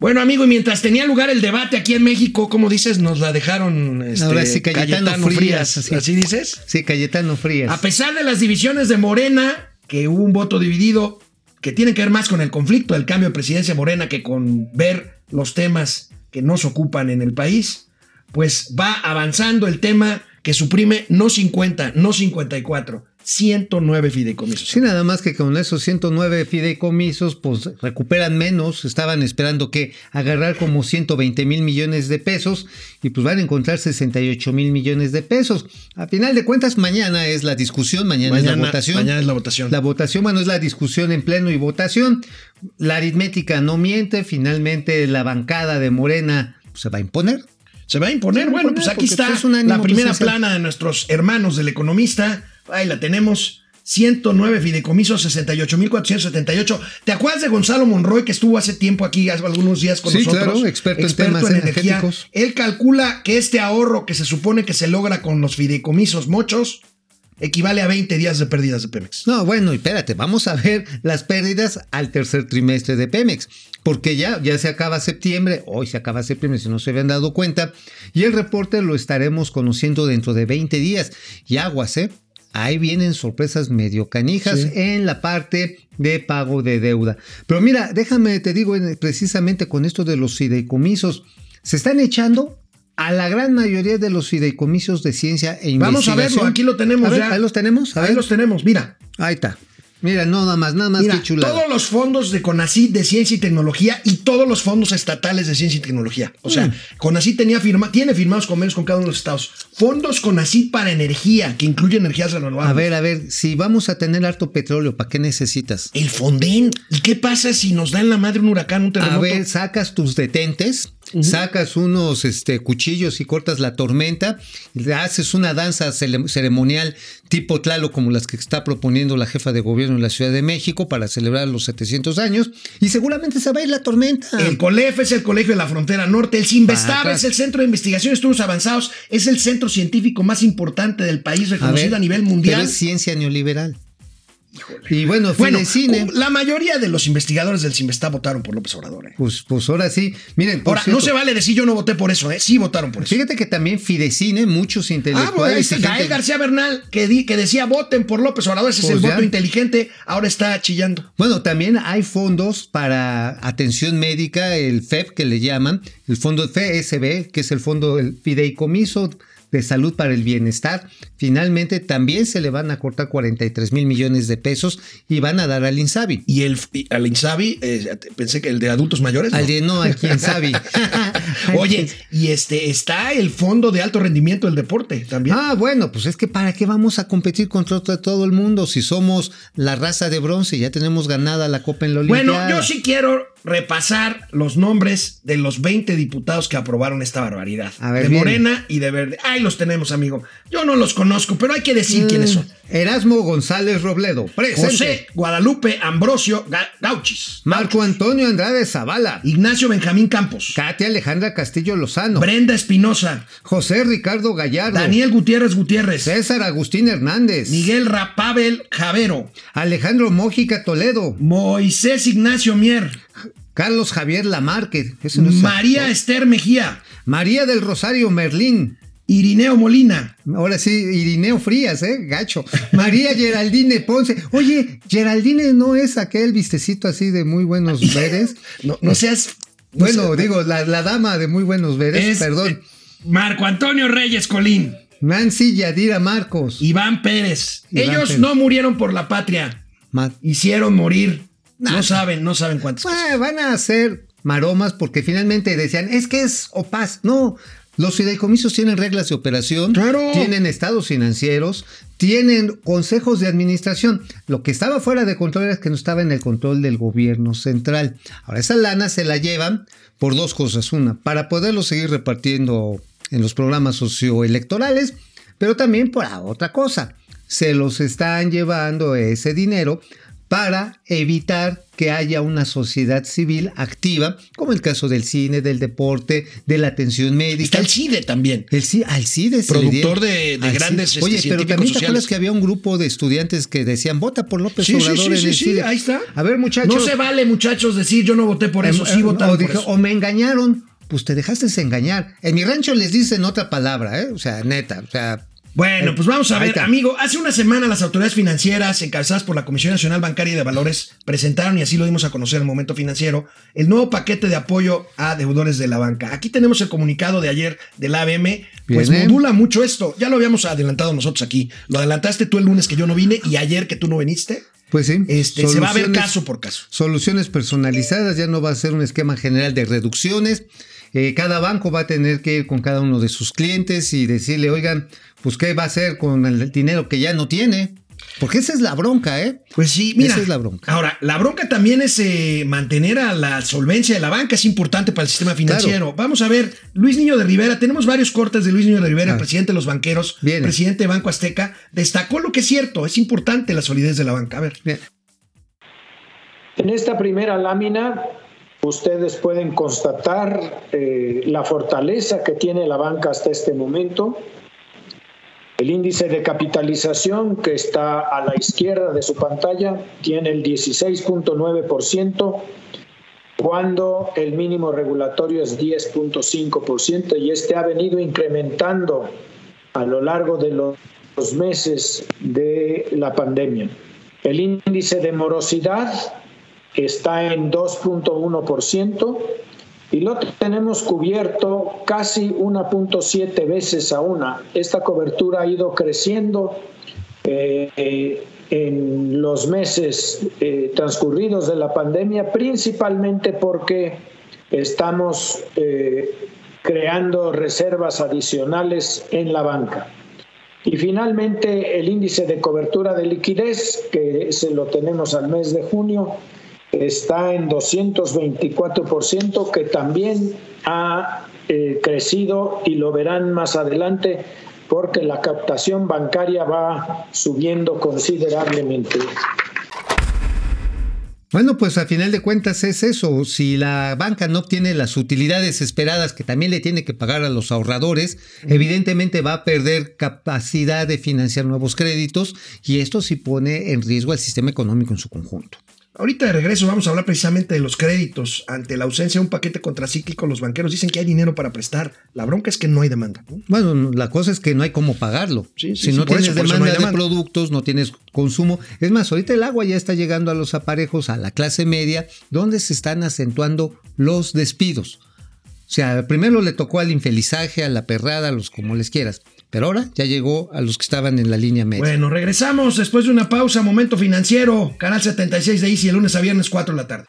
Bueno, amigo, y mientras tenía lugar el debate aquí en México, como dices, nos la dejaron este, Ahora sí, Cayetano Frías, así. así. dices? Sí, Cayetano Frías. A pesar de las divisiones de Morena, que hubo un voto dividido, que tiene que ver más con el conflicto del cambio de presidencia Morena que con ver los temas que nos ocupan en el país, pues va avanzando el tema que suprime no 50, no 54, 109 fideicomisos. Sí, nada más que con esos 109 fideicomisos, pues recuperan menos. Estaban esperando que agarrar como 120 mil millones de pesos y pues van a encontrar 68 mil millones de pesos. A final de cuentas, mañana es la discusión, mañana, es la votación. Mañana es la votación. La votación, bueno, es la discusión en pleno y votación. La aritmética no miente. Finalmente, la bancada de Morena pues, se va a imponer. Se va a imponer. Se va a bueno, pues aquí está pues, es un ánimo la primera plana de nuestros hermanos del economista. Ahí la tenemos. 109 fideicomisos, 68.478. ¿Te acuerdas de Gonzalo Monroy que estuvo hace tiempo aquí, hace algunos días con Sí, nosotros? claro, experto en temas energéticos. Él calcula que este ahorro que se supone que se logra con los fideicomisos mochos equivale a 20 días de pérdidas de Pemex. No, bueno, y espérate, vamos a ver las pérdidas al tercer trimestre de Pemex, porque ya, ya se acaba septiembre, hoy se acaba septiembre si no se habían dado cuenta, y el reporte lo estaremos conociendo dentro de 20 días. Y aguas, ¿eh? Ahí vienen sorpresas medio canijas Sí. en la parte de pago de deuda. Pero mira, déjame, te digo en- precisamente con esto de los fideicomisos, se están echando a la gran mayoría de los fideicomisos de ciencia e investigación. Vamos a verlo, aquí lo tenemos ver, ya. Ahí los tenemos. A Ahí ver. los tenemos, mira. Ahí está. Mira, no, nada más, nada más Mira, que todos los fondos de CONACYT de ciencia y tecnología y todos los fondos estatales de ciencia y tecnología. O sea, Mm. CONACYT tenía firma, tiene firmados convenios con cada uno de los estados. Fondos CONACYT para energía, que incluye energías renovables. A ver, a ver, si vamos a tener harto petróleo, ¿para qué necesitas? El Fonden. ¿Y qué pasa si nos da en la madre un huracán, un terremoto? A ver, sacas tus detentes, sacas unos este, cuchillos y cortas la tormenta, le haces una danza ceremonial tipo Tlalo como las que está proponiendo la jefa de gobierno en la Ciudad de México para celebrar los 700 años y seguramente se va a ir la tormenta. El COLEF es el Colegio de la Frontera Norte, el CIMBESTAB Para es el Centro de Investigación de Estudios Avanzados, es el centro científico más importante del país, reconocido a, nivel mundial. Pero es ciencia neoliberal. Y bueno, Bueno, la mayoría de los investigadores del CIMBESTAB votaron por López Obrador. ¿eh? pues, pues ahora sí. Miren, Ahora, no se vale decir yo no voté por eso, ¿eh? Sí votaron por eso. Fíjate que también Fidecine, muchos Ah, intelectuales. bueno, ahí está gente- Gael García Bernal, que, di- que decía voten por López Obrador, ese es Pues el ya. voto inteligente, ahora está chillando. Bueno, también hay fondos para atención médica, el FEP que le llaman, el fondo FSB, que es el fondo, el fideicomiso de salud para el bienestar. Finalmente también se le van a cortar 43 mil millones de pesos y van a dar al INSABI. Y el y al Insabi, eh, pensé que el de adultos mayores. ¿no? Al de no, al INSABI. Oye, y este está el fondo de alto rendimiento del deporte también. Ah, bueno, pues es que para qué vamos a competir contra to- todo el mundo si somos la raza de bronce, ya tenemos ganada la Copa en la bueno, Olimpiada. yo sí quiero repasar los nombres de los 20 diputados que aprobaron esta barbaridad. A ver, de bien. Morena y de Verde. Ahí los tenemos, amigo. Yo no los conozco, pero hay que decir quiénes son. Mm, Erasmo González Robledo, presente. José Guadalupe Ambrosio Ga- Gauchis. Marco Antonio Andrade Zavala. Ignacio Benjamín Campos. Katia Alejandra Castillo Lozano, Brenda Espinosa. José Ricardo Gallardo, Daniel Gutiérrez Gutiérrez. César Agustín Hernández, Miguel Rapabel Javero. Alejandro Mójica Toledo, Moisés Ignacio Mier. Carlos Javier Lamarque, ese no es María actor. Esther Mejía. María del Rosario Merlín, Irineo Molina. ahora sí, Irineo Frías, eh, gacho, María Geraldine Ponce, oye, Geraldine no es aquel vistecito así de muy buenos veres, No, no seas. no bueno, digo, la, la dama de muy buenos veres, es- perdón, Marco Antonio Reyes Colín. Nancy Yadira Marcos, Iván Pérez. Iván Ellos Pérez. no murieron por la patria. Hicieron morir. No saben, no saben. Ah, van a hacer maromas porque finalmente decían, es que es opaz. No, los fideicomisos tienen reglas de operación, Claro. tienen estados financieros, tienen consejos de administración. Lo que estaba fuera de control es que no estaba en el control del gobierno central. Ahora, esa lana se la llevan por dos cosas. Una, para poderlo seguir repartiendo en los programas socioelectorales, pero también por otra cosa. Se los están llevando ese dinero para evitar que haya una sociedad civil activa, como el caso del cine, del deporte, de la atención médica. Está el CIDE también. El CIDE, al CIDE. Productor de, de grandes CIDE. Oye, este, pero también te acuerdas que había un grupo de estudiantes que decían, vota por López sí, Obrador sí, sí, en el CIDE. ahí está. A ver, muchachos. No se vale, muchachos, decir yo no voté por eso, sí em, votaron o, por eso. o me engañaron. Pues te dejaste engañar. En mi rancho les dicen otra palabra, ¿eh? O sea, neta, o sea, Bueno, pues vamos a ver, amigo. Hace una semana las autoridades financieras, encabezadas por la Comisión Nacional Bancaria y de Valores, presentaron, y así lo dimos a conocer en el momento financiero, el nuevo paquete de apoyo a deudores de la banca. Aquí tenemos el comunicado de ayer del ABM, pues Bien, modula mucho esto. Ya lo habíamos adelantado nosotros aquí. Lo adelantaste tú el lunes que yo no vine y ayer que tú no viniste. pues sí. Este, se va a ver caso por caso. Soluciones personalizadas, ya no va a ser un esquema general de reducciones. Eh, cada banco va a tener que ir con cada uno de sus clientes y decirle, oigan, pues qué va a hacer con el dinero que ya no tiene. Porque esa es la bronca, ¿eh? Pues sí, mira. Esa es la bronca. Ahora, la bronca también es eh, mantener a la solvencia de la banca, es importante para el sistema financiero. Vamos a ver, Luis Niño de Rivera, tenemos varios cortes de Luis Niño de Rivera, Ah. presidente de los banqueros, Viene. presidente de Banco Azteca, destacó lo que es cierto, es importante la solidez de la banca. A ver. Bien. En esta primera lámina, ustedes pueden constatar eh, la fortaleza que tiene la banca hasta este momento. El índice de capitalización que está a la izquierda de su pantalla tiene el 16.9%, cuando el mínimo regulatorio es 10.5% y este ha venido incrementando a lo largo de los meses de la pandemia. El índice de morosidad está en 2.1% y lo tenemos cubierto casi 1.7 veces a una. Esta cobertura ha ido creciendo eh, en los meses eh, transcurridos de la pandemia, principalmente porque estamos eh, creando reservas adicionales en la banca. Y finalmente el índice de cobertura de liquidez, que se lo tenemos al mes de junio, está en 224%, que también ha eh, crecido y lo verán más adelante porque la captación bancaria va subiendo considerablemente. Bueno, pues a final de cuentas es eso. Si la banca no obtiene las utilidades esperadas que también le tiene que pagar a los ahorradores, evidentemente va a perder capacidad de financiar nuevos créditos y esto sí pone en riesgo al sistema económico en su conjunto. Ahorita de regreso vamos a hablar precisamente de los créditos. Ante la ausencia de un paquete contracíclico, los banqueros dicen que hay dinero para prestar. La bronca es que no hay demanda. ¿no? Bueno, la cosa es que no hay cómo pagarlo. Sí, sí, si no tienes eso, demanda no hay de demanda. productos, no tienes consumo. Es más, ahorita el agua ya está llegando a los aparejos, a la clase media, donde se están acentuando los despidos. O sea, primero le tocó al infelizaje, a la perrada, a los como les quieras. Pero ahora ya llegó a los que estaban en la línea media. Bueno, regresamos después de una pausa. Momento financiero. Canal 76 de Easy, el lunes a viernes, 4 de la tarde.